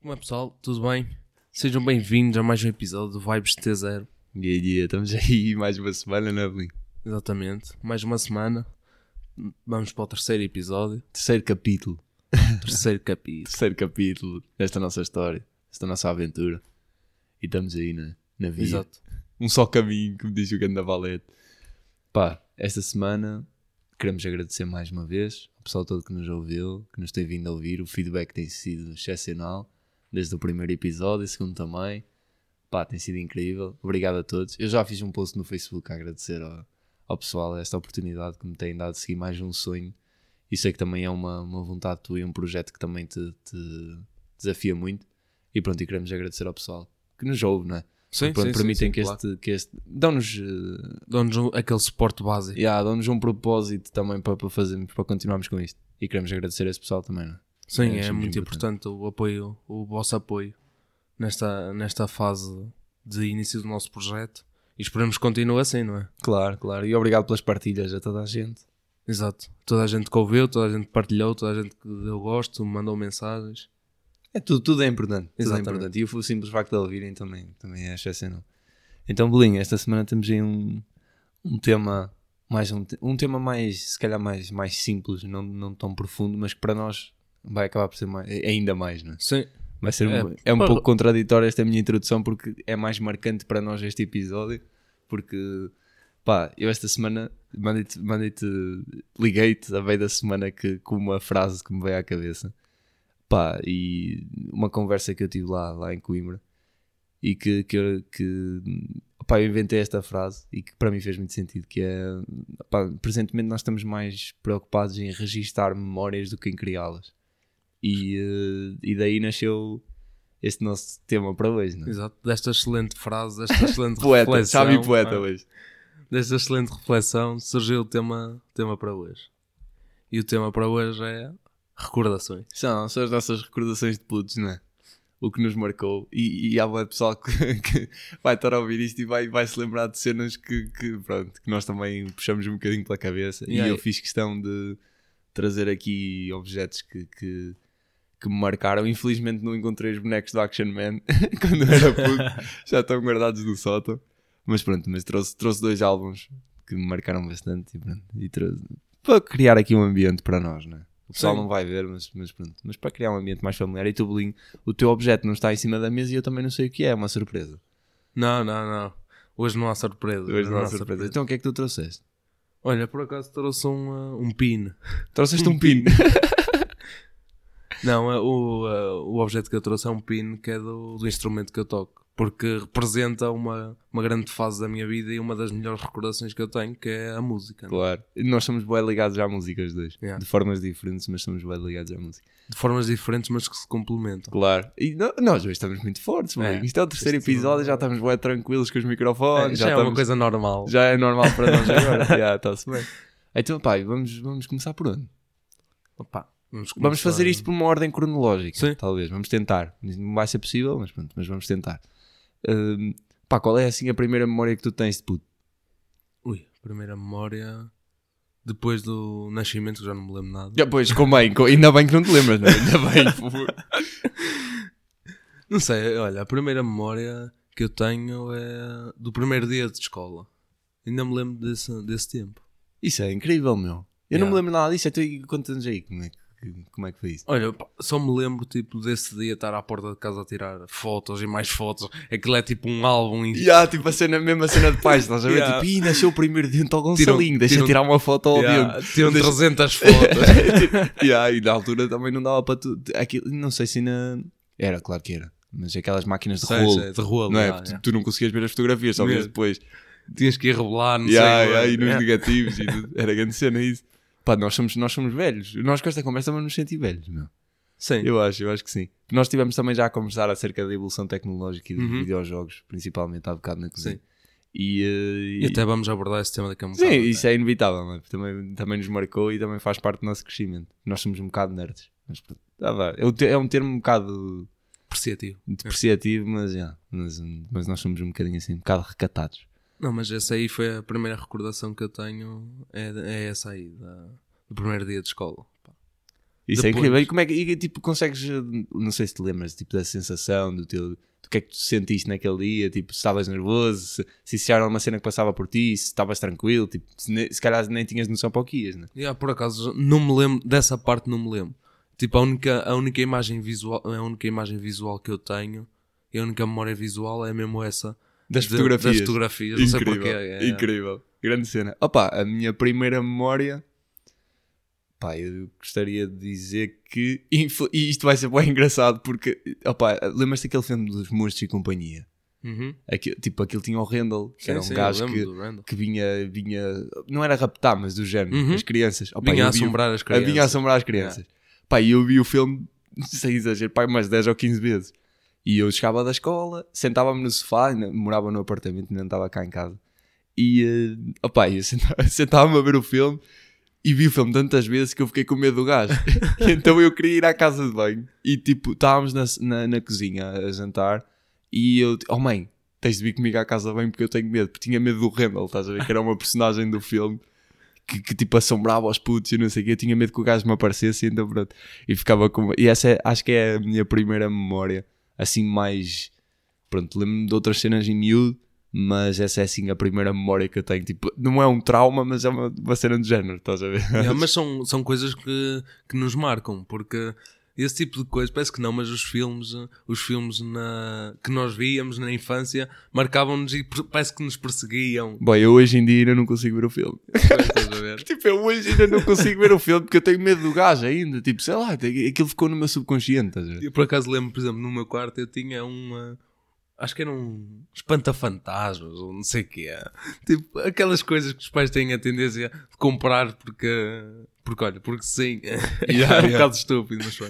Como é pessoal? Tudo bem? Sejam bem-vindos a mais um episódio do Vibes T0. Dia a dia, estamos aí mais uma semana, não é, Belinho? Exatamente. Mais uma semana. Vamos para o terceiro episódio. Terceiro capítulo. Terceiro capítulo. Terceiro capítulo desta nossa história, desta nossa aventura. E estamos aí na, na vida. Exato. Um só caminho, como diz o Ganda Valete. Pá, esta semana queremos agradecer mais uma vez ao pessoal todo que nos ouviu, que nos tem vindo a ouvir. O feedback tem sido excepcional, desde o primeiro episódio, o segundo também. Pá, tem sido incrível. Obrigado a todos. Eu já fiz um post no Facebook a agradecer ao, ao pessoal esta oportunidade que me tem dado de seguir mais um sonho. E sei que também é uma, uma vontade tua e um projeto que também te, te desafia muito. E pronto, e queremos agradecer ao pessoal que nos ouve, não é? Sim, Pronto, sim, permitem sim, que, claro. este, que este. Dão-nos. eh, Dão-nos um- aquele suporte básico. yeah, dão-nos um propósito também para, para fazermos, para continuarmos com isto. E queremos agradecer a esse pessoal também, não é? Sim, É, é, achamos muito importante. importante o apoio, o vosso apoio nesta, nesta fase de início do nosso projeto. E esperamos que continue assim, não é? Claro, claro. E obrigado pelas partilhas a toda a gente. Exato. Toda a gente que ouviu, toda a gente que partilhou, toda a gente que deu gosto, mandou mensagens. É tudo, tudo é importante. Tudo é Exatamente. importante. E o simples facto de ouvirem também, também é excepcional. Então, Belinha, esta semana temos aí um, um tema mais um, um tema mais, se calhar mais, mais simples, não, não tão profundo, mas que para nós vai acabar por ser mais, ainda mais, não é? Sim. Vai ser É, um, é um para- pouco contraditória esta minha introdução porque é mais marcante para nós este episódio. Porque, pá, eu esta semana mandei-te, mandei-te liguei-te a meio da semana que, com uma frase que me veio à cabeça. Pá, e uma conversa que eu tive lá, lá em Coimbra e que, que, eu- que pá, eu inventei esta frase e que para mim fez muito sentido que é pá, presentemente nós estamos mais preocupados em registar memórias do que em criá-las e, eh, e daí nasceu este nosso tema para hoje não é? Exato. Desta excelente frase, desta excelente poeta, reflexão. sabe poeta ah, hoje Desta excelente reflexão surgiu o tema, tema para hoje. E o tema para hoje é recordações. são, são as nossas recordações de putos não é? o que nos marcou e, e há bué pessoal que, que vai estar a ouvir isto e vai, vai se lembrar de cenas que, que, pronto, que nós também puxamos um bocadinho pela cabeça E e eu fiz questão de trazer aqui objetos que, que, que me marcaram. Infelizmente não encontrei os bonecos do Action Man quando eu era puto, já estão guardados no sótão. Mas pronto, mas trouxe, trouxe dois álbuns que me marcaram bastante e pronto, e trouxe, para criar aqui um ambiente para nós, não é? O pessoal Sim. não vai ver, mas, mas pronto, mas para criar um ambiente mais familiar. E tu, Belinho, o teu objeto não está em cima da mesa e eu também não sei o que é, é uma surpresa. Não, não, não. Hoje não há surpresa. Hoje não há surpresa. Então o que é que tu trouxeste? Olha, por acaso trouxe um, ah, um pin. Trouxeste um pin. Não, ah, o, ah, o objeto que eu trouxe é um pin que é do, do instrumento que eu toco. Porque representa uma, uma grande fase da minha vida e uma das melhores recordações que eu tenho, que é a música. não é? claro. Nós somos bem ligados à música, os dois. Yeah. De formas diferentes, mas somos bem ligados à música. De formas diferentes, mas que se complementam. Claro. E no- nós hoje estamos muito fortes, mano. É. Isto é o terceiro Isto- episódio, já estamos bem tranquilos com os É, microfones. já, é estamos- uma coisa normal. já é normal para nós agora. já, está-se bem. Então, pai, vamos, vamos começar por onde? Opa, vamos, Vamos fazer isto por uma ordem cronológica, Sim. talvez. Vamos tentar. Não vai ser possível, mas pronto, mas vamos tentar. Hum, pá, qual é assim a primeira memória que tu tens de puto? Ui, primeira memória. Depois do nascimento, que já não me lembro nada. Já, pois, com bem, com- ainda bem que não te lembras, não é? Ainda bem, por favor. Não sei, olha, a primeira memória que eu tenho é do primeiro dia de escola. Ainda me lembro desse, desse tempo. Isso é incrível, meu. Eu não Yeah. me lembro nada disso. Então, conta-nos aí como é, que, como é que foi isso. Olha, só me lembro tipo desse dia estar à porta de casa a tirar fotos e mais fotos. Aquilo é tipo um álbum e Ya, tipo a cena, a mesma cena de pais, estás a ver? Yeah. Tipo, ih, nasceu o primeiro dente ao Tiram- Gonçalinho, deixa tiram- tirar uma foto ao Yeah, dente. tiram Deixa- 300 fotos. Ya, e na altura também não dava para tu. Aquilo, não sei se ainda. Era, claro que era. Mas aquelas máquinas de Sei, rolo. sei, de rolo, não é? yeah, Tu- yeah. Tu não conseguias ver as fotografias, só Mesmo. depois. Tinhas que ir revelar, não Ya, sei. ya, e nos Yeah. negativos. e tudo. Era grande cena isso. Pá, nós somos, nós somos velhos. Nós com esta conversa vamos nos sentir velhos, meu. Sim. Eu acho, eu acho que sim. Nós estivemos também já a conversar acerca da evolução tecnológica e dos Uhum. videojogos, principalmente há bocado na cozinha. Sim. E, eh, E até vamos abordar esse tema daqui a um Sim, bocado. isso é inevitável, não é? Também, também nos marcou e também faz parte do nosso crescimento. Nós somos um bocado nerds. Mas, vá. é, um é um termo um bocado Apreciativo. depreciativo, mas, já, mas, mas nós somos um bocadinho assim, um bocado recatados. Não, mas essa aí foi a primeira recordação que eu tenho. É, é essa aí, da- do primeiro dia de escola. Isso é Depois. incrível. E como é que, e, tipo, consegues, eh, não sei se te lembras, tipo, da sensação do teu, do que é que tu sentiste naquele dia, tipo, se estavas nervoso, se, se era uma cena que passava por ti, se estavas tranquilo, tipo, se, ne- se calhar nem tinhas noção para o que ias, né? Yeah, por acaso, não me lembro, dessa parte não me lembro. Tipo, a única, a única imagem visual, a única imagem visual que eu tenho, e a única memória visual é mesmo essa. Das de- fotografias. Das fotografias, não sei Incrível, porquê. é- incrível. Grande cena. Opa, a minha primeira memória. Pá, eu gostaria de dizer que. E isto vai ser bem engraçado porque. Opa, lembras-te daquele filme dos Monstros e Companhia? Uhum. Aquilo, tipo, aquilo tinha o Randall, que Sim, era um sim, gajo que, que vinha, vinha. Não era raptar, mas do género, Uhum. as crianças. Opa, Vinha a o- assombrar as crianças. vinha a assombrar as crianças. Pá, e eu vi o filme, sem exagero, pá, umas 10 ou 15 vezes. E eu chegava da escola, sentava-me no sofá, morava no apartamento, não estava cá em casa. E, uh, opá, eu senta- sentava-me a ver o filme e vi o filme tantas vezes que eu fiquei com medo do gajo. então eu queria ir à casa de banho e, tipo, estávamos na, na, na cozinha a jantar e eu, oh mãe, tens de vir comigo à casa de banho porque eu tenho medo. Porque tinha medo do Randall, estás a ver? Que era uma personagem do filme que, que, tipo assombrava os putos e não sei o quê. Eu tinha medo que o gajo me aparecesse, então pronto. E ficava com. E essa é- acho que é a minha primeira memória, assim, mais. Pronto, lembro-me de outras cenas em miúdo, mas essa é assim a primeira memória que eu tenho. Tipo, não é um trauma, mas é uma, uma cena do género, estás a ver? Yeah, mas são, são coisas que, que nos marcam, porque esse tipo de coisas, parece que não, mas os filmes, os filmes na, que nós víamos na infância marcavam-nos e parece que nos perseguiam. Bom, eu hoje em dia ainda não consigo ver o filme. Ver? Tipo, eu hoje ainda não consigo ver o filme porque eu tenho medo do gajo ainda. Tipo, sei lá, aquilo ficou no meu subconsciente, estás a ver? Eu por acaso lembro, por exemplo, no meu quarto eu tinha uma. Acho que era um espanta-fantasmas ou não sei o que é. Tipo, aquelas coisas que os pais têm a tendência de comprar porque. Porque olha, porque sim. Yeah, é um yeah. bocado estúpido, mas foi.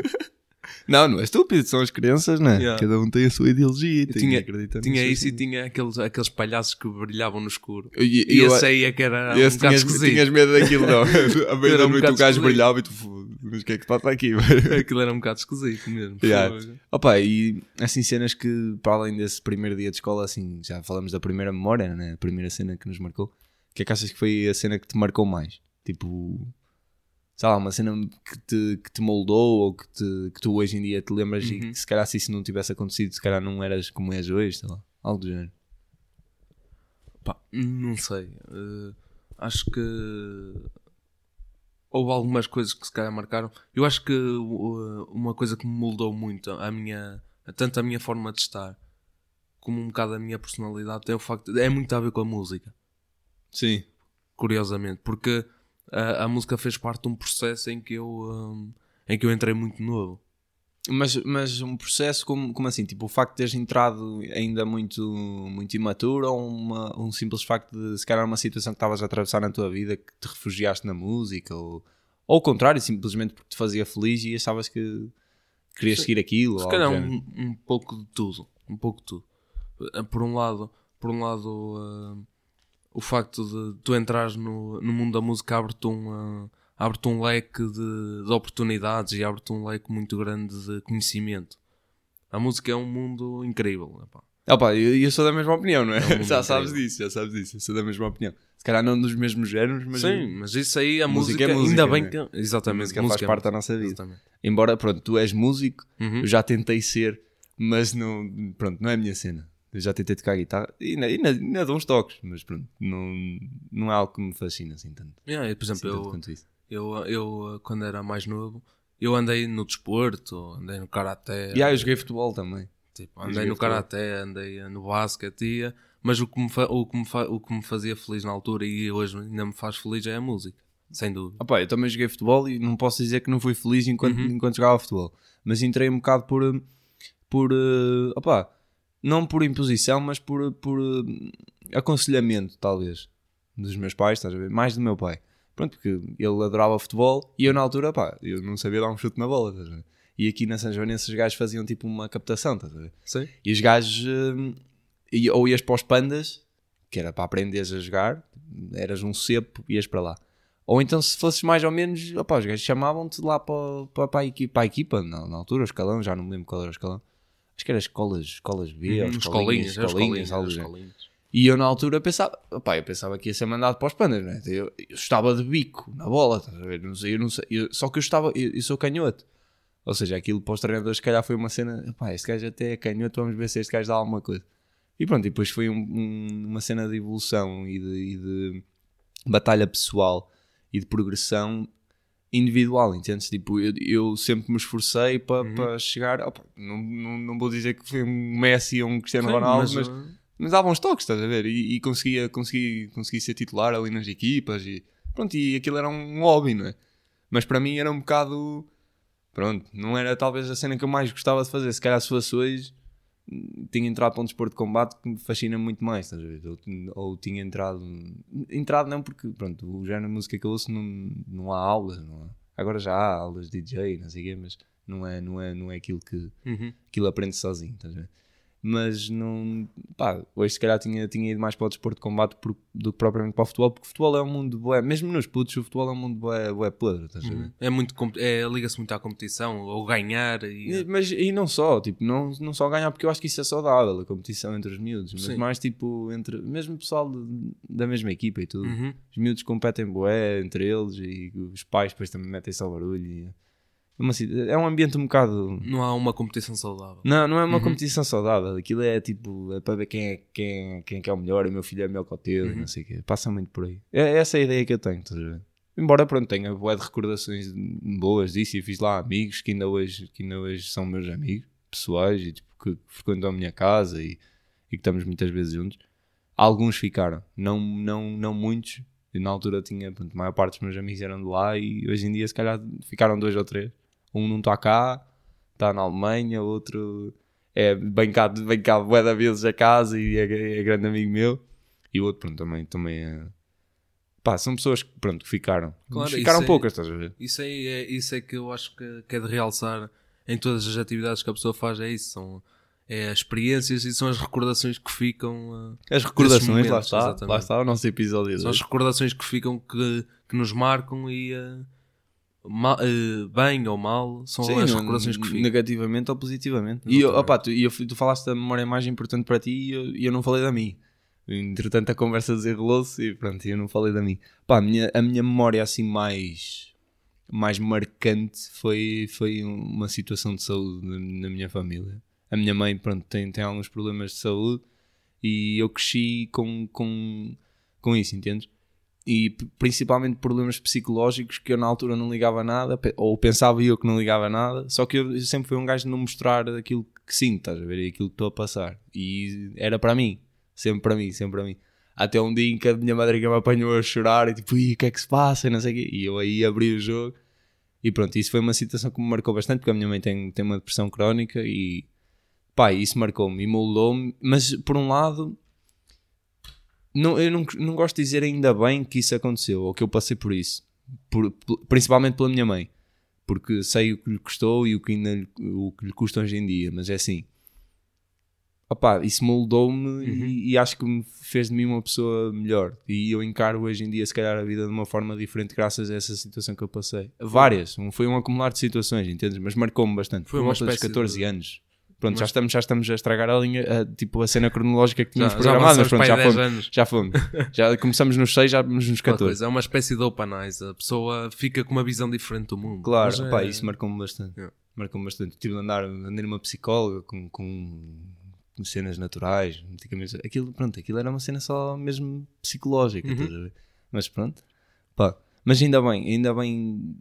Não, não é estúpido, são as crianças, né? Yeah. Cada um tem a sua ideologia. tem tinha- que Tinha isso e tinha aqueles, aqueles palhaços que brilhavam no escuro. E, E eu- esse aí é que era um esse bocado tinhas, esquisito. tinhas medo daquilo, não. A meio Era da um noite o gajo brilhava e tu, "Foda, mas o que é que se passa aqui? Aquilo era um bocado esquisito mesmo. Yeah. Opa, e assim cenas que, para além desse primeiro dia de escola, assim, já falamos da primeira memória, né? A primeira cena que nos marcou. O que é que achas que foi a cena que te marcou mais? Tipo, sei lá, uma cena que te, que te moldou ou que, te, que tu hoje em dia te lembras e Uhum. que se calhar se isso não tivesse acontecido, se calhar não eras como és hoje, sei lá, algo do género. Pá, não sei. Eh, acho que houve algumas coisas que se calhar marcaram. Eu acho que uh, uma coisa que me moldou muito a minha, tanto a minha forma de estar como um bocado a minha personalidade tem o facto de, é muito a ver com a música, Sim. curiosamente, porque a, a música fez parte de um processo em que eu um, em que eu entrei muito novo. Mas, mas um processo como, como assim? Tipo, o facto de teres entrado ainda muito, muito imaturo ou uma, um simples facto de se calhar uma situação que estavas a atravessar na tua vida que te refugiaste na música ou, ou ao contrário, simplesmente porque te fazia feliz e achavas que querias seguir aquilo? Se ou calhar um, um pouco de tudo. Um pouco de tudo. Eh, Por um lado, por um lado eh, o facto de tu entrares no, no mundo da música abre-te um, eh, abre-te um leque de, de oportunidades e abre-te um leque muito grande de conhecimento. A música é um mundo incrível. epá. Ah pá, eu, eu sou da mesma opinião, não é? É um já sabes incrível. disso, já sabes disso. Eu sou da mesma opinião. Se calhar não dos mesmos géneros, mas Sim, mas isso aí, a Música música, é música, ainda bem né? que. a Exatamente, música faz é parte da nossa vida. Exatamente. Embora, pronto, tu és músico, Uhum. Eu já tentei ser, mas não, pronto, não é a minha cena. Eu já tentei tocar guitarra e ainda, ainda, ainda dou uns toques, mas pronto, não, não é algo que me fascina assim tanto. Yeah, e, por Assim, exemplo, tanto eu, eu, eu, quando era mais novo, eu andei no desporto, andei no karaté. E aí eu joguei futebol também. Tipo, andei no karaté, andei no basquete, ia, mas o que, me o, que me o que me fazia feliz na altura e hoje ainda me faz feliz é a música, sem dúvida. Opa, eu também joguei futebol e não posso dizer que não fui feliz enquanto, Uhum. enquanto jogava futebol. Mas entrei um bocado por, por eh, opa, não por imposição, mas por, por eh, aconselhamento, talvez, dos meus pais, estás a ver? Mais do meu pai. Pronto, porque ele adorava futebol e eu na altura, pá, eu não sabia dar um chute na bola, estás a ver? E aqui na São Joanense os gajos faziam tipo uma captação, estás a ver? Sim. E os gajos, eh, ou ias para os pandas, que era para aprenderes a jogar, eras um cepo, ias para lá. Ou então, se fosses mais ou menos, opá, os gajos chamavam-te lá para, para, para, a equipa, para a equipa na, na altura, o escalão, já não me lembro qual era o escalão. Acho que era escolas, escolas B, ou Uhum, escolinhas, escolinhas, escolinhas, escolinhas, escolinhas. E eu na altura pensava, opá, eu pensava que ia ser mandado para os pandas, né? eu, eu estava de bico na bola, estás a ver? Não sei, eu não sei, eu- só que eu estava, eu, eu sou canhoto. Ou seja, aquilo para os treinadores, se calhar foi uma cena, pá, este gajo até é canhoto, vamos ver se este gajo dá alguma coisa. E pronto, e depois foi um- um- uma cena de evolução e de, e de batalha pessoal e de progressão individual, entendes? Tipo, eu, eu sempre me esforcei para para chegar, opa, não, não, não vou dizer que foi um Messi ou um Cristiano Sim, Ronaldo, mas, uh, mas dava uns toques, estás a ver? E, e conseguia, conseguia, conseguia ser titular ali nas equipas e pronto, e aquilo era um hobby, não é? Mas para mim era um bocado, pronto, não era talvez a cena que eu mais gostava de fazer. Se calhar se fosse hoje, tinha entrado para um desporto de combate que me fascina muito mais, estás a ver? Ou, ou tinha entrado, entrado não porque, pronto, o género de música que eu ouço não, não há aulas, não há. Agora já há aulas de DJ, não sei o quê, mas não é, não é, não é aquilo que, uhum. aquilo aprende sozinho, estás a ver? Mas não, pá, hoje se calhar tinha, tinha ido mais para o desporto de combate por- do que propriamente para o futebol, porque o futebol é um mundo bué, mesmo nos putos, o futebol é um mundo bué, bué podre, estás a ver? É muito, é, liga-se muito à competição, ou ganhar e... Mas e não só, tipo, não, não só ganhar porque eu acho que isso é saudável, a competição entre os miúdos, mas Sim. mais tipo entre mesmo pessoal de- da mesma equipa e tudo. Uhum. Os miúdos competem bué entre eles e os pais depois também metem-se ao barulho. e- é, uma ci- é um ambiente um bocado. Não há uma competição saudável. Não, não é uma Uhum. competição saudável. Aquilo é tipo, é para ver quem é, quem, é- quem é é o melhor. E o meu filho é melhor que o teu, e Uhum. não sei o quê. Passa muito por aí. É essa é a ideia que eu tenho, estás a ver? Embora pronto, tenha bué de recordações boas disso e fiz lá amigos que ainda hoje, que ainda hoje são meus amigos pessoais e tipo, que frequentam a minha casa e, e que estamos muitas vezes juntos. Alguns ficaram, não, não, não muitos. Eu, na altura tinha, pronto, a maior parte dos meus amigos eram de lá e hoje em dia se calhar ficaram dois ou três. Um não está cá, está na Alemanha, outro é bem cá, bem cá bué da vezes a casa e é, é grande amigo meu. E o outro, pronto, também, também é... Pá, são pessoas que, pronto, que ficaram. Claro, ficaram isso é- poucas, estás a ver? Isso, aí é, isso é que eu acho que, que é de realçar em todas as atividades que a pessoa faz, é isso. São é as experiências e são as recordações que ficam. ah, As recordações, lá está, exatamente. lá está o nosso episódio. são as recordações que ficam que, que nos marcam e ah, ah, bem ou mal são Sim, as recordações que ficam. Negativamente ou positivamente. E, eu, opá, tu, eu, tu falaste da memória mais importante para ti e eu, eu não falei da mim. Entretanto, a conversa desenrolou-se e pronto, eu não falei da mim. Pá, a minha, a minha memória assim mais, mais marcante foi, foi uma situação de saúde na, na minha família. A minha mãe, pronto, tem, tem alguns problemas de saúde e eu cresci com, com, com isso, entendes? E principalmente problemas psicológicos que eu na altura não ligava nada, ou pensava eu que não ligava nada, só que eu sempre fui um gajo de não mostrar aquilo que sinto, estás a ver? Aquilo que estou a passar. E era para mim, sempre para mim, sempre para mim. Até um dia em que a minha madrinha me apanhou a chorar e tipo, "Ih, o que é que se passa? E não sei o quê. E eu aí abri o jogo e pronto, isso foi uma situação que me marcou bastante, porque a minha mãe tem, tem uma depressão crónica e pá, isso marcou-me e moldou-me, mas por um lado não, eu não, não gosto de dizer ainda bem que isso aconteceu, ou que eu passei por isso, Por- principalmente pela minha mãe, porque sei o que lhe custou e o que, ainda, lhe- o que lhe custa hoje em dia, mas é assim, opá, isso moldou-me e, e acho que me fez de mim uma pessoa melhor, e eu encaro hoje em dia se calhar a vida de uma forma diferente graças a essa situação que eu passei. Várias, foi um acumular de situações, entendes? Mas marcou-me bastante, Foi uma uma espécie 14 de- anos. Pronto, já, Mas- estamos, já estamos a estragar a linha, a, tipo a cena cronológica que Já, tínhamos já programado, mas pronto, já aí 10 fomos. Já fomos. Já começamos nos 6, já vamos nos Aquela 14. coisa, é uma espécie de open eyes. A pessoa fica com uma visão diferente do mundo. Claro, é- pá, isso marcou-me bastante. Yeah. Marcou-me bastante. Tive de andar, andei numa psicóloga com, com, cenas naturais, medicamentos. Aquilo, pronto, aquilo era uma cena só mesmo psicológica, Uhum. Mas pronto, pá. Mas ainda bem, ainda bem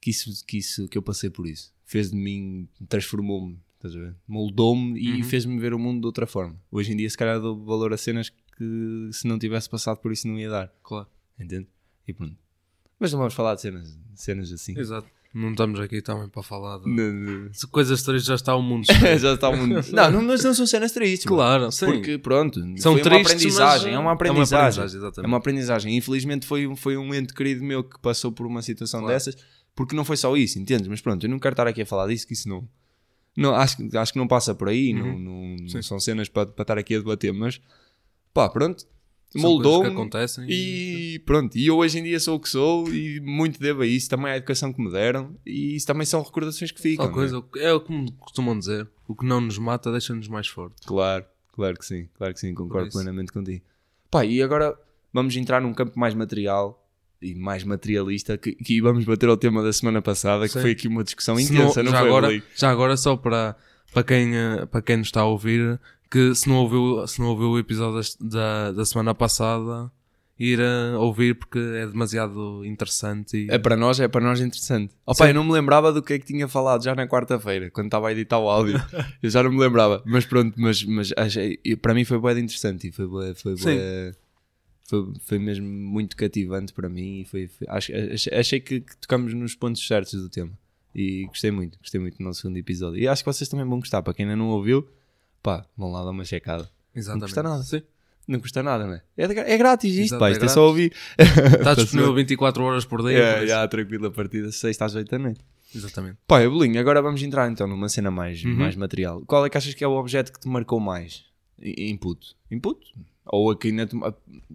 que isso, que isso, que eu passei por isso. Fez de mim, transformou-me, estás a ver? Moldou-me e Uhum. fez-me ver o mundo de outra forma. Hoje em dia, se calhar, dou valor a cenas que se não tivesse passado por isso não ia dar. Claro, Entende? E pronto. Mas não vamos falar de cenas, cenas assim. exato. Não estamos aqui também para falar de, Não, de coisas tristes, já está o mundo. Já está o mundo. Não, não, mas não são cenas tristes. mano. Claro, sim. Porque pronto, São foi uma tristes, aprendizagem. É uma é aprendizagem. uma aprendizagem. É uma aprendizagem. Infelizmente foi, um- foi um ente querido meu que passou por uma situação Claro. dessas, porque não foi só isso, entendes? Mas pronto, eu não quero estar aqui a falar disso, que isso não. Não acho, que- acho que não passa por aí, não, não, não são cenas para, para estar aqui a debater, mas pá, pronto. Moldou-me acontecem e pronto, e eu hoje em dia sou o que sou e muito devo a isso, também à educação que me deram e isso também são recordações que ficam. Tal coisa, é o que costumam dizer. O que não nos mata deixa-nos mais fortes. Claro, Claro que sim, claro que sim, concordo plenamente contigo. Pá, e agora vamos entrar num campo mais material e mais materialista que, que vamos bater ao tema da semana passada, que Sim. foi aqui uma discussão Se intensa, não, já, foi, agora, já agora, só para, para, quem, eh, para quem nos está a ouvir, que se não ouviu, se não ouviu o episódio da, da semana passada, ir a ouvir porque é demasiado interessante. E... É para nós, é para nós interessante. Opa, Sim. eu não me lembrava do que é que tinha falado já na quarta-feira, quando estava a editar o áudio. eu já não me lembrava. Mas pronto, mas, mas achei, para mim foi bem interessante e foi, bué- foi, Sim. Foi, foi mesmo muito cativante para mim e foi, foi- acho, achei, achei que, que tocamos nos pontos certos do tema. E gostei muito, gostei muito do nosso segundo episódio. E acho que vocês também vão gostar. Para quem ainda não ouviu, pá, vão lá dar uma checada. Exatamente. custa nada. Sim. Não custa nada, não é? É, é grátis isto, Exato, pá. é Isto é só ouvir. Está disponível 24 horas por dia. É, já, tranquilo, a partir das 6 às 8 da noite. Exatamente. Pá, eu bolinho, agora vamos entrar então numa cena mais, Uhum. mais material. Qual é que achas que é o objeto que te marcou mais? Input. Input? Ou aqui ainda te-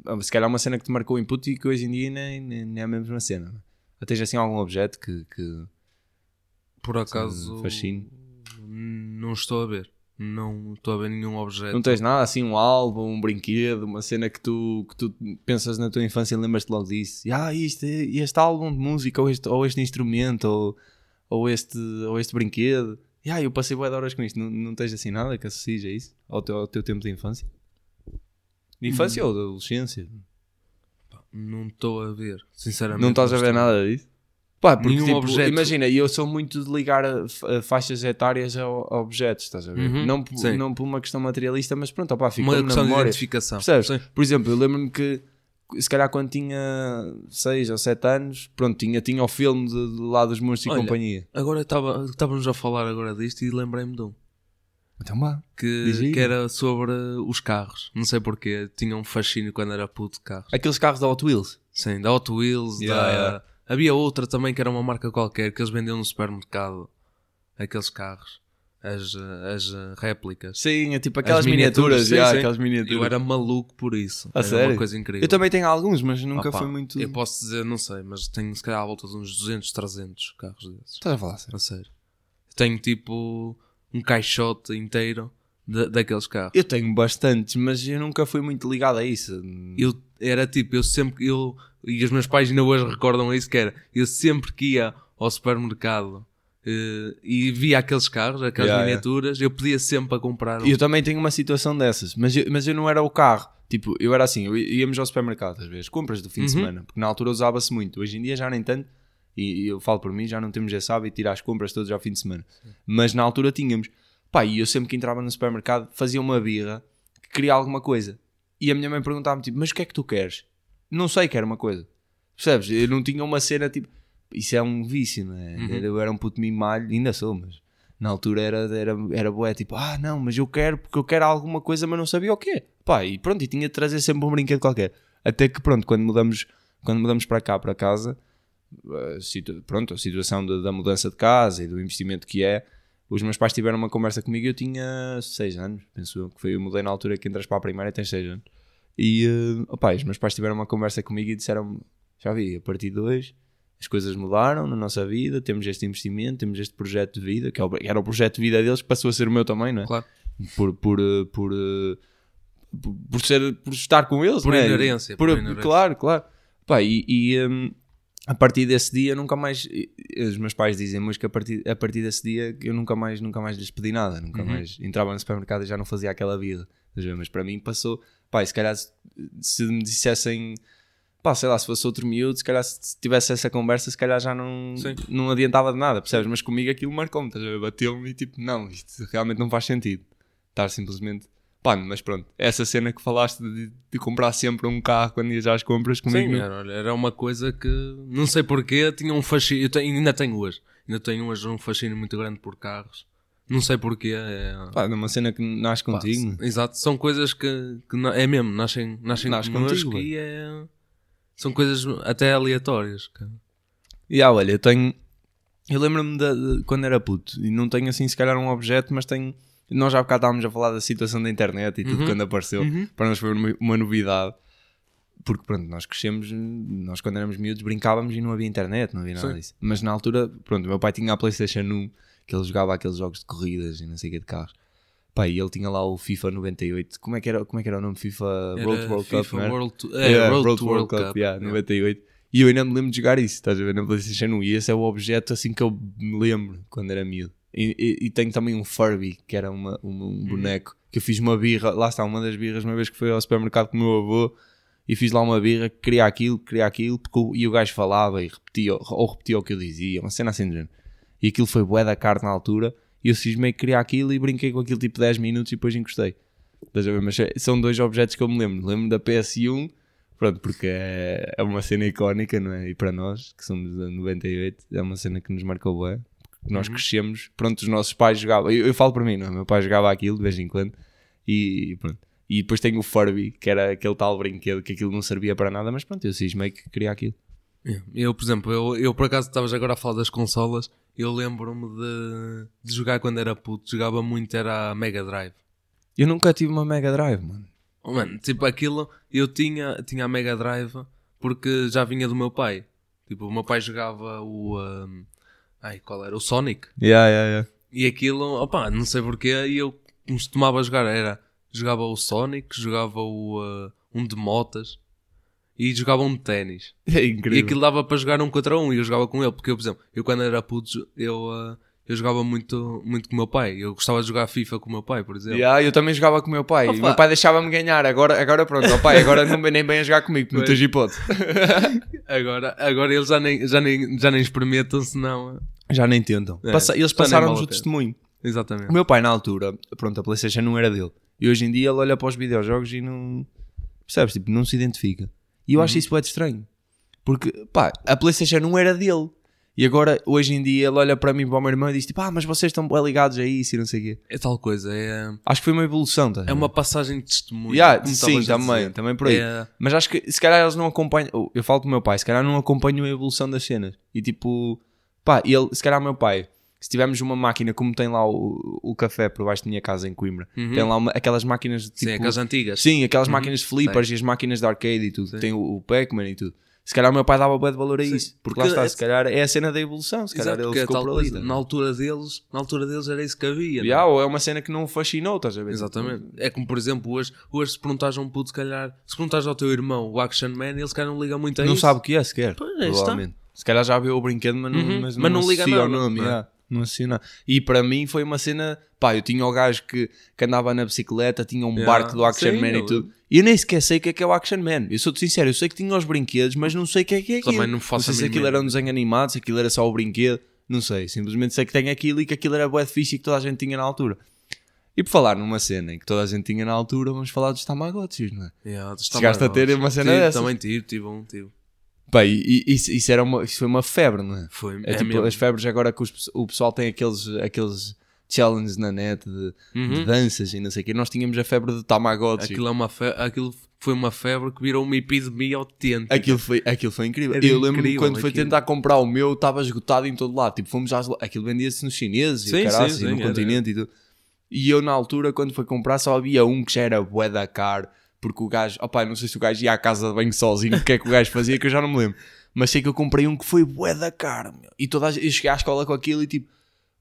ah, se calhar uma cena que te marcou input e que hoje em dia nem, nem, nem é a mesma cena. Ou tens assim algum objeto que, que Por acaso, fascine. não estou a ver. Não estou a ver nenhum objeto. não tens nada, assim um álbum, um brinquedo, uma cena que tu, que tu pensas na tua infância e lembras-te logo disso. E, ah, isto, é- este álbum de música, ou este, ou este instrumento, ou, ou, este, ou este brinquedo. E, ah, eu passei boas horas com isto. Não, não tens assim nada que associes a isso? Ao teu, ao teu tempo de infância? De infância ou de adolescência? Não estou a ver, sinceramente. Não estás a ver nada disso? Pá, porque Nenhum tipo, objeto. imagina, eu sou muito de ligar a, a faixas etárias a, a objetos, estás a ver? Uhum, não, por- sim. não por uma questão materialista, mas pronto, opá, ficou Uma na questão de memória. identificação. Percebes? Sim. Por exemplo, eu lembro-me que se calhar quando tinha 6 ou 7 anos, pronto, tinha, tinha o filme de, de lá dos monstros Olha, e companhia. Agora estava- estávamos a falar agora disto e lembrei-me de um. Então vá. Que, que era sobre os carros. Não sei porquê. Tinha um fascínio quando era puto de carros. Aqueles carros da Hot Wheels. Sim, da Hot Wheels. Yeah, da... yeah. Havia outra também que era uma marca qualquer que eles vendiam no supermercado. Aqueles carros. As, as réplicas. Sim, é tipo aquelas As miniaturas. sim, sim. aquelas miniaturas. Eu era maluco por isso. A era sério? uma coisa incrível. Eu também tenho alguns, mas nunca Opa, foi muito. Eu posso dizer, não sei, mas tenho se calhar à volta de uns 200, 300 carros desses. Estás a falar sério? A sério. Tenho tipo um caixote inteiro de- daqueles carros. Eu tenho bastantes, mas eu nunca fui muito ligado a isso. Eu era tipo, eu sempre, eu, e os meus pais ainda hoje recordam isso, que era, eu sempre que ia ao supermercado eh, e via aqueles carros, aquelas Yeah, miniaturas, eu pedia sempre para comprar um. Eu também tenho uma situação dessas, mas eu, mas eu não era o carro. Tipo, eu era assim, eu íamos ao supermercado às vezes, compras do fim de Uhum. semana, porque na altura usava-se muito. Hoje em dia já nem tanto, e, e eu falo por mim, já não temos esse hábito de ir às compras todos ao fim de semana. Mas na altura tínhamos. Pá, e eu sempre que entrava no supermercado fazia uma birra que queria alguma coisa. E a minha mãe perguntava-me tipo, mas o que é que tu queres? Não sei, quero uma coisa. Percebes? Eu não tinha uma cena tipo. Isso é um vício, não é? Uhum. Eu era um puto mimalho, ainda sou, mas na altura era, era, era bué, tipo, ah não, mas eu quero porque eu quero alguma coisa, mas não sabia o quê. Pá, e pronto, e tinha de trazer sempre um brinquedo qualquer. Até que pronto, quando mudamos, quando mudamos para cá, para casa, a situ- pronto, a situação da, da mudança de casa e do investimento que é, os meus pais tiveram uma conversa comigo eu tinha 6 anos, penso que foi eu mudei na altura que entras para a primária e tens 6 anos. E, uh, opá, os meus pais tiveram uma conversa comigo e disseram já vi, a partir de hoje as coisas mudaram na nossa vida, temos este investimento, temos este projeto de vida, que é era o projeto de vida deles que passou a ser o meu também, não é? Claro. Por, por, uh, por, uh, por, por ser, por estar com eles, Por é? inerência, Por- por inerência. Claro, claro. Pá, e, e, um, a partir desse dia nunca mais os meus pais dizem-me que a partir, a partir desse dia eu nunca mais, nunca mais lhes pedi nada, nunca Uhum. mais entrava no supermercado e já não fazia aquela vida. Mas para mim passou, pá, se calhar se, me dissessem, pá, sei lá, se fosse outro miúdo, se calhar se tivesse essa conversa, se calhar já não, Sim. não adiantava de nada, percebes? Mas comigo aquilo marcou-me, bateu-me e tipo, não, isto realmente não faz sentido. Estar simplesmente, pá, mas pronto, essa cena que falaste de, de comprar sempre um carro quando ias às compras comigo. Sim, não- era, era uma coisa que não sei porquê, tinha um fascínio. Eu tenho- ainda tenho hoje, ainda tenho hoje um fascínio muito grande por carros. Não sei porquê. É, Pá, numa cena que nasce pá, contigo. exato, são coisas que, que na- é mesmo, nascem, nascem Nasce connosco contigo, e é, são coisas até aleatórias. que- E ah, olha, eu tenho. Eu lembro-me de, de quando era puto, e não tenho assim se calhar um objeto, mas tenho. Nós já há bocado estávamos a falar da situação da internet e tudo Uhum. quando apareceu. Uhum. Para nós foi uma, novidade. Porque pronto, nós crescemos, nós quando éramos miúdos brincávamos e não havia internet, não havia nada Sim. disso. Mas na altura, pronto, meu pai tinha a PlayStation 1, que ele jogava aqueles jogos de corridas e não sei o que de carros. Pá, e ele tinha lá o FIFA 98. Como é que era, como é que era o nome? FIFA Era World Cup, FIFA não era? World to- é, Road, to World Cup. yeah, Yeah. 98. E eu ainda me lembro de jogar isso, estás a ver? Na PlayStation 1. E esse é o objeto assim que eu me lembro quando era miúdo. E, e, e tenho também um Furby, que era uma, uma- Uhum. um boneco, que eu fiz uma birra. Lá está, uma das birras, uma vez que fui ao supermercado com o meu avô. E fiz lá uma birra, queria aquilo, queria aquilo, porque o- e o gajo falava e repetia, ou repetia o que eu dizia, uma cena assim de género. E aquilo foi bué da carne na altura. E eu cismei que queria aquilo e brinquei com aquilo tipo 10 minutos e depois encostei. Estás a ver? Mas são dois objetos que eu me lembro. Lembro da PS1, pronto, porque é, é uma cena icónica, não é? E para nós, que somos de 98, é uma cena que nos marcou bem. Nós crescemos, pronto, os nossos pais jogavam. Eu, eu falo para mim, não é? Meu pai jogava aquilo de vez em quando e pronto. E depois tenho o Furby, que era aquele tal brinquedo que aquilo não servia para nada, mas pronto, eu cismei que queria aquilo. Yeah. Eu, por exemplo, eu, eu por acaso estavas agora a falar das consolas, eu lembro-me de, de jogar quando era puto, jogava muito, era a Mega Drive. Eu nunca tive uma Mega Drive, mano. Oh, mano, tipo aquilo, eu tinha, tinha a Mega Drive porque já vinha do meu pai. Tipo, o meu pai jogava o. um, ai, qual era? O Sonic. Yeah, yeah, yeah. E aquilo, opá, não sei porquê, e eu costumava jogar, era, jogava o Sonic, jogava o, uh, um de motas e jogava um de ténis. É E incrível. aquilo dava para jogar um contra um e eu jogava com ele, porque eu, por exemplo, eu quando era puto, eu, uh, eu jogava muito, muito com o meu pai. Eu gostava de jogar FIFA com o meu pai, por exemplo. Yeah, eu também jogava com o meu pai. O meu pai deixava-me ganhar. Agora, agora pronto, ó pai, agora não vem nem bem a jogar comigo, não Pois. tens hipótese. Agora, agora eles já nem, já nem, já nem experimentam, senão. Já nem tentam. É, Passa- eles passaram-nos vale o testemunho. Exatamente. O meu pai, na altura, pronto, a PlayStation não era dele. E hoje em dia ele olha para os videojogos e não. Percebes? Tipo, não se identifica. E eu acho isso muito estranho. Porque, pá, a PlayStation não era dele. E agora, hoje em dia, ele olha para mim e para o meu irmão e diz tipo, ah, mas vocês estão bem ligados a isso e não sei o quê. É tal coisa, é, Acho que foi uma evolução, tá? é uma passagem de testemunho. Yeah, sim, também, também por aí. É, Mas acho que se calhar eles não acompanham. eu- falo com o meu pai, se calhar não acompanham a evolução das cenas. E tipo, pá, ele, se calhar o meu pai, se tivermos uma máquina como tem lá o, o café por baixo da minha casa em Coimbra, tem lá uma- aquelas máquinas tipo. Uhum. sim, aquelas antigas. Sim, aquelas máquinas de flippers e as máquinas de arcade e tudo. Tem o, o Pac-Man e tudo. Se calhar o meu pai dava bué de valor a isso. Porque, lá Porque está, é- se calhar é a cena da evolução. Se calhar Exato, ele é ficou por ali. Na altura deles, na altura deles era isso que havia. não é? Yeah, ou é uma cena que não fascinou, estás a ver? Exatamente. É como, por exemplo, hoje, hoje se perguntares a um puto, se calhar, se perguntares ao teu irmão o Action Man, ele se calhar não liga muito a Não isso. sabe o que é sequer. Pois, aí está. provavelmente. Se calhar já viu o brinquedo, mas não, Uhum, mas mas não liga nada, ao nome. não é? yeah. Não associa nada. E para mim foi uma cena. Pá, eu tinha o gajo que, que andava na bicicleta, tinha um Yeah, barco do Action sim, Man e tudo. E eu nem sequer sei o que é que é o Action Man. Eu sou-te sincero, eu sei que tinha os brinquedos, mas não sei o que é que é aquilo. Também não faço sei a se aquilo era um desenho animado, se aquilo era só o brinquedo. Não sei. Simplesmente sei que tem aquilo e que aquilo era bué fixe e que toda a gente tinha na altura. E por falar numa cena em que toda a gente tinha na altura, vamos falar dos Tamagotchis, não é? Yeah, dos Chegaste a ter uma cena Tive, dessas? Também tive, tive um, tive. Pá, e, e isso, isso era uma, isso foi uma febre, não é? Foi, É, é tipo mesmo. as febres agora que os- o pessoal tem aqueles, aqueles challenges na net de, Uhum. de danças e não sei o quê. Nós tínhamos a febre do Tamagotchi. Aquilo, é uma fe... Aquilo foi uma febre que virou uma epidemia autêntica. Aquilo foi, aquilo foi incrível. Era eu lembro-me quando aquilo. tentar comprar o meu, estava esgotado em todo lado. Tipo, fomos às. lo- Aquilo vendia-se nos chineses Sim, e, sim, e no sim, era. continente e tudo. E eu, na altura, quando fui comprar, só havia um que já era bué da caro. Porque o gajo, opá, não sei se o gajo ia à casa de banho sozinho, o que é que o gajo fazia, que eu já não me lembro. Mas sei que eu comprei um que foi bué da caro, meu. E toda a, eu cheguei à escola com aquilo e tipo,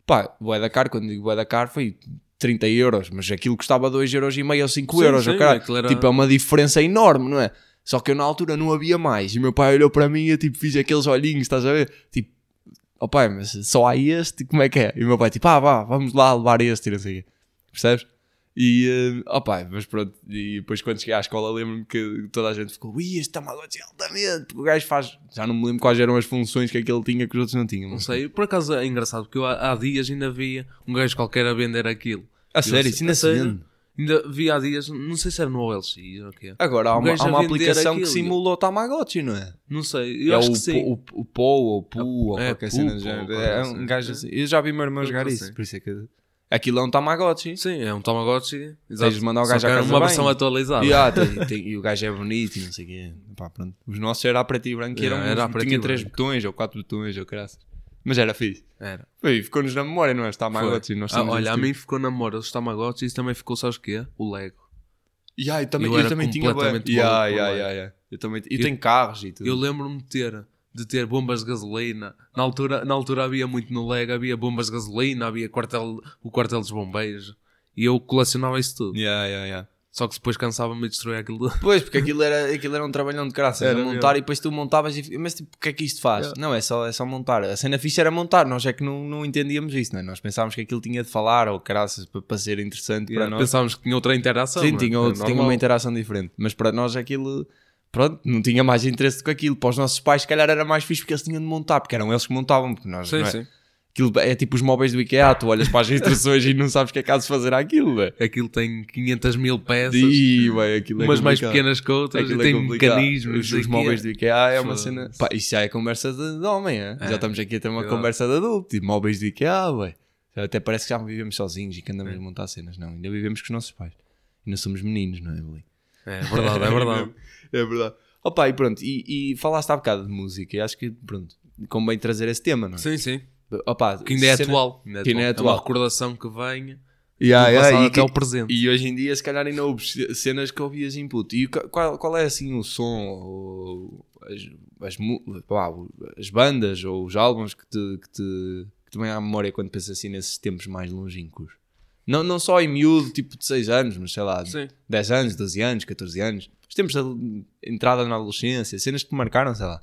pá, bué da caro, quando digo bué da caro foi 30 euros, mas aquilo custava 2 euros e meio ou 5 Sim, euros, sim, era- Tipo, é uma diferença enorme, não é? Só que eu na altura não havia mais. E o meu pai olhou para mim e eu tipo, fiz aqueles olhinhos, estás a ver? Tipo, ó pai, mas só há este, como é que é? E o meu pai tipo, ah, vá, vamos lá levar este e não sei o quê. Percebes? E, uh, ó pai, mas pronto. E depois quando cheguei à escola lembro-me que toda a gente ficou, ui, este Tamagotchi é altamente. Porque o gajo faz, já não me lembro quais eram as funções que aquele tinha que os outros não tinham. Não sei, por acaso é engraçado, porque eu há, há dias ainda via um gajo qualquer a vender aquilo. A sério, isso ainda se vende? Ainda vi há dias, não sei se era no OLX ou o quê. Agora há O uma, há uma aplicação que simula o Tamagotchi, não é? Não sei, eu é acho o, que sim. o, o ou Pu ou É, qualquer Pu, cena do Pou, género. qualquer É assim. um gajo É. assim. Eu já vi meu irmão jogar isso, por isso é que. Aquilo é um Tamagotchi. Sim, é um Tamagotchi. Tens Exato. de mandar o gajo à era casa uma bem. versão atualizada. E, ah, tem- tem- e o gajo é bonito e não sei o quê. Pá, pronto. Os nossos era a preto e branco e Yeah, eram, era a preto tinha e três branco. botões ou quatro botões ou graças. Mas era fixe. Era. Foi, ficou-nos na memória, não é? Os Tamagotchi. Nós Ah, olha, a mim tipo. ficou na memória os Tamagotchi e também ficou, sabes o quê? O Lego. E, ah, eu também, Eu eu era também tinha. Yeah, yeah, yeah, yeah. Eu também eu Eu- tenho carros e tudo. Eu lembro-me de ter, de ter bombas de gasolina. Na altura, na altura havia muito no Lego, havia bombas de gasolina, havia quartel, o quartel dos bombeiros. E eu colecionava isso tudo. Yeah, yeah, yeah. Só que depois cansava-me de destruir aquilo. Pois, porque aquilo era, aquilo era um trabalhão de graças Era a montar mesmo. e depois tu montavas e mas tipo, o que é que isto faz? Yeah. Não, é só, é só montar. A cena fixe era montar, nós é que não, não entendíamos isso, não é? Nós pensávamos que aquilo tinha de falar ou caraças para, para ser interessante para nós. Pensávamos que tinha outra interação. Sim, é? tinha, É outro- tinha uma interação diferente, mas para nós aquilo, pronto, não tinha mais interesse que aquilo. Para os nossos pais, se calhar era mais fixe porque eles tinham de montar, porque eram eles que montavam, porque nós, Sim, é? sim. Aquilo é tipo os móveis do IKEA, tu olhas para as instruções e não sabes o que é que há de fazer aquilo, velho. Aquilo tem 500 mil peças, E, véi, aquilo é umas mais complicado. pequenas que outras, Aquilo e é tem complicado. mecanismos. Os, móveis do IKEA é uma cena. Pá, isso já é conversa de, de homem, é? Já estamos aqui a ter uma conversa de adulto. E móveis do IKEA. Já Até parece que já vivemos sozinhos e que andamos É. a montar cenas. Não, ainda vivemos com os nossos pais. Ainda somos meninos, não é, Beli? É verdade, é verdade. É verdade. Opa, e pronto, e, e falaste há bocado de música, e acho que, pronto, convém trazer esse tema, não é? sim, sim. Opa, Que ainda é cena- atual. Ainda é, que ainda é atual. É atual. uma recordação que vem Yeah, yeah, e até que- ao presente. E hoje em dia, se calhar, ainda houve cenas que ouvias input. E ca- qual, qual é assim o som, ou as, as, as bandas ou os álbuns que te, que, te, que te vêm à memória quando pensas assim nesses tempos mais longínquos? Não, não só em miúdo, tipo de 6 anos, mas sei lá, Sim. 10 anos, 12 anos, 14 anos. Os tempos de entrada na adolescência, cenas que te marcaram, sei lá.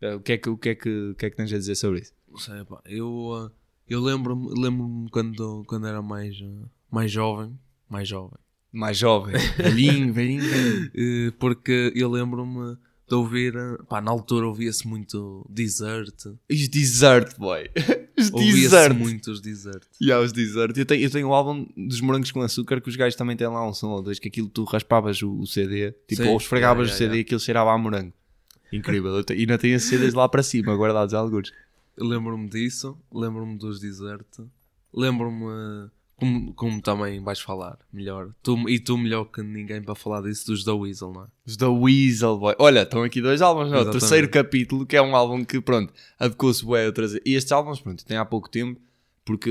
Eh, O que é que, o que, é que, o que, é que tens a dizer sobre isso? Não sei, pá, eu, ah, eu lembro-me lembro quando, quando era mais, ah, mais jovem, mais jovem, Mais jovem, velhinho, velhinho, velhinho. Eh, porque eu lembro-me de ouvir, pá, na altura ouvia-se muito Desert, os Desert, boy. Os Desert. muito os Desert. E há os Desert. Eu tenho, eu tenho o álbum dos Morangos com Açúcar que os gajos também têm lá um som ou dois que aquilo tu raspavas o, o CD, tipo, Sim. ou esfregavas Yeah, o CD yeah, e aquilo cheirava a morango. Incrível. E ainda tenho esses CDs lá para cima, guardados alguns. Lembro-me disso, lembro-me dos Desert, lembro-me, como, como também vais falar, melhor, tu, e tu melhor que ninguém para falar disso, dos da Weasel, não é? Os da Weasel, boy. Olha, estão aqui dois álbuns. Não? O terceiro capítulo, que é um álbum que, pronto, adequou-se bem a outras. E estes álbuns, pronto, tem há pouco tempo, porque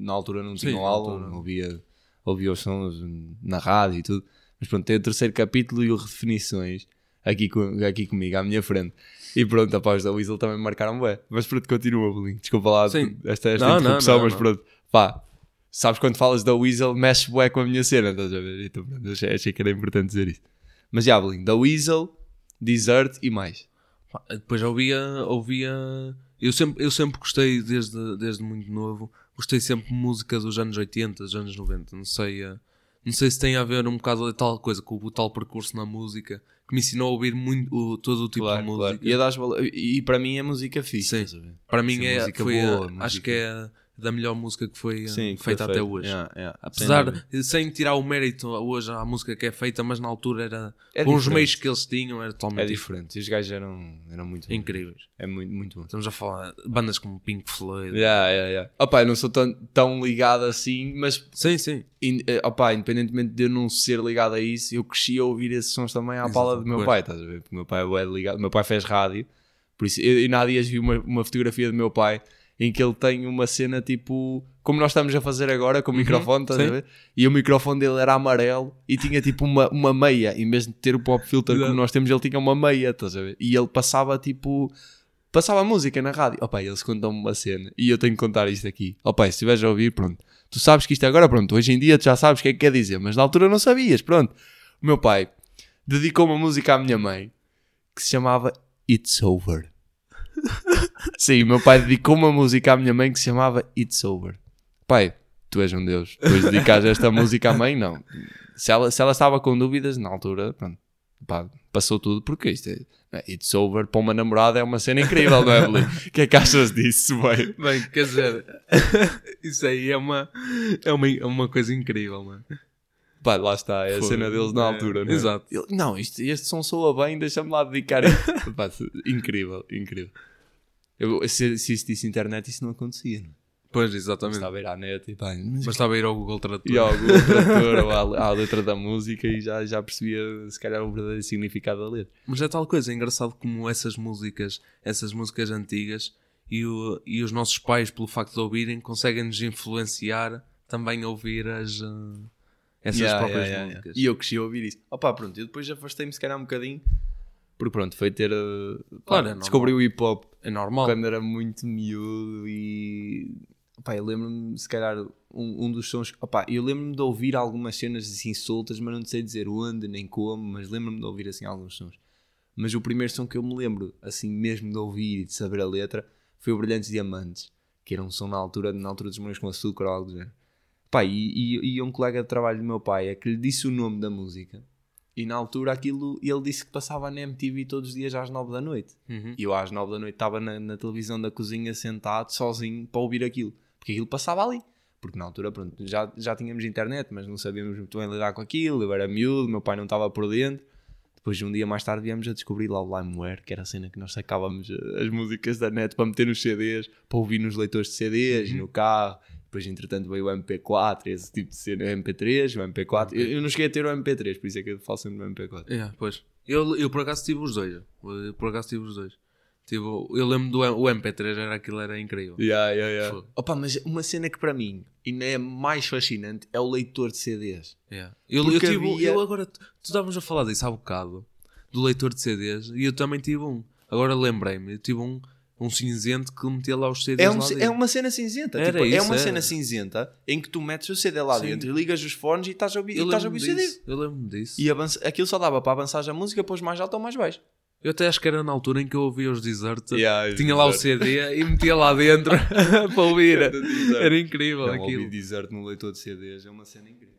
na altura não Sim, tinha um na álbum, altura. ouvia, ouvia os sons na rádio e tudo. Mas pronto, tem o terceiro capítulo e o Redefinições aqui, com, aqui comigo, à minha frente. E pronto, após da Weasel também me marcaram bem. Mas pronto, continua, Bolinho. Desculpa lá Sim. esta, esta Não, não, interrupção, não, mas não. pronto. Pá, sabes quando falas da Weasel, mexe bué com a minha cena, estás a ver? Então, achei, achei que era importante dizer isso. Mas já, Bolinho, da Weasel, Desert e mais. Depois ouvia, ouvia. Eu sempre, eu sempre gostei, desde, desde muito novo, gostei sempre de música dos anos 80, dos anos 90. Não sei, eh, não sei se tem a ver um bocado de tal coisa, com o tal percurso na música que me ensinou a ouvir muito, o- todo o tipo Claro, de claro. música. E, a das e para mim é música fixe. Sim. Para mim Sim, é, música foi, boa, a- acho que é da melhor música que foi eh, Sim, feita até hoje. Yeah, yeah. Sem Apesar, dúvida. sem tirar o mérito hoje à música que é feita, mas na altura era É com os diferente. meios que eles tinham, era É totalmente diferente. E os gajos eram, eram muito bons. incríveis. É muito, muito bom. Estamos a falar de bandas como Pink Floyd. Yeah, yeah, yeah. Opa, eu não sou tão, tão ligado assim, mas Sim, sim. in, eh, opa, independentemente de eu não ser ligado a isso, eu cresci a ouvir esses sons também à pala do meu Pois. pai, estás a ver? Porque meu pai é ligado, meu pai fez rádio, por isso eu, eu na dias vi uma, uma fotografia do meu pai em que ele tem uma cena tipo como nós estamos a fazer agora com o microfone, estás a ver? E o microfone dele era amarelo e tinha tipo uma, uma meia, em vez de ter o pop filter como Exato. nós temos, ele tinha uma meia, estás a ver? E ele passava tipo passava música na rádio. Opa, eles contam-me uma cena e eu tenho que contar isto aqui. Opa, se estiveres a ouvir, pronto. Tu sabes que isto agora, pronto, hoje em dia tu já sabes o que é que quer dizer, mas na altura não sabias, pronto. O meu pai dedicou uma música à minha mãe que se chamava It's Over. Sim, meu pai dedicou uma música à minha mãe que se chamava It's Over. Pai, tu és um Deus. Depois dedicares esta música à mãe, não. Se ela, se ela estava com dúvidas, na altura, pronto, pá, passou tudo, porque isto é, It's Over para uma namorada é uma cena incrível, não é, Beli? O que é que achas disso, bem? Bem, quer dizer, isso aí é uma, é uma, é uma coisa incrível, mano. Pá, lá está, é a Foi. cena deles na É, altura, não é? exato. Ele, não, isto, este som soa bem, deixa-me lá dedicar. Pá, incrível, incrível. Eu, se, se existisse internet, isso não acontecia, não é? Pois, exatamente. Estava a ir à net e pá, mas Bastava ir ao Google Tradutor. e ao Google Tradutor ou à, à letra da música e já, já percebia se calhar o verdadeiro significado da letra. Mas é tal coisa, é engraçado como essas músicas, essas músicas antigas e, o- e os nossos pais, pelo facto de ouvirem, conseguem nos influenciar também a ouvir as, eh, essas Yeah, próprias yeah, músicas. yeah. E eu cresci a ouvir isso. Opa, pronto, eu depois afastei-me se calhar um bocadinho. Porque pronto, foi ter. uh, Claro, é descobri o hip hop É normal. quando era muito miúdo e. Pá, eu lembro-me, se calhar, um, um dos sons. Opá, eu lembro-me de ouvir algumas cenas assim soltas, mas não sei dizer onde nem como, mas lembro-me de ouvir assim alguns sons. Mas o primeiro som que eu me lembro, assim mesmo de ouvir e de saber a letra, foi o Brilhantes Diamantes, que era um som na altura, na altura dos Morangos com Açúcar ou algo do género. Pá, e, e, e um colega de trabalho do meu pai é que lhe disse o nome da música. E na altura aquilo, ele disse que passava na MTV todos os dias às 9 da noite. Uhum. E eu às 9 da noite estava na, na televisão da cozinha sentado sozinho para ouvir aquilo. Porque aquilo passava ali. Porque na altura, pronto, já, já tínhamos internet, mas não sabíamos muito bem lidar com aquilo. Eu era miúdo, meu pai não estava por dentro. Depois, um dia mais tarde, viemos a descobrir lá o LimeWare, que era a cena que nós sacávamos eh, as músicas da net para meter nos CDs, para ouvir nos leitores de CDs, no carro. Depois, entretanto, veio o MP4, esse tipo de cena, o MP3, o MP4. Eu, eu não cheguei a ter o MP3, por isso é que eu falo sempre do MP4. Yeah, pois. Eu, eu por acaso tive os dois. Eu, por acaso tive os dois. Tive, eu lembro do o MP3, era, aquilo era incrível. Yeah, yeah, yeah. Opa, mas uma cena que para mim ainda é mais fascinante é o leitor de CDs. Yeah. Eu, eu, tive, havia- eu agora, tu estávamos a falar disso há bocado, do leitor de CDs, e eu também tive um. Agora lembrei-me, eu tive um, um cinzento que metia lá os CDs É, um- lá é dentro. uma cena cinzenta. Tipo, é isso, uma era. cena cinzenta em que tu metes o CD lá Sim. dentro e ligas os fones e estás a ouvir, estás a ouvir o CD. Eu lembro disso. E avança, aquilo só dava para avançar a música, depois mais alto ou mais baixo. Eu até acho que era na altura em que eu ouvia os Deserts, Yeah, tinha lá o. CD e metia lá dentro para ouvir. Desert. Era incrível Não, aquilo. ouvir desert no leitor de CDs é uma cena incrível.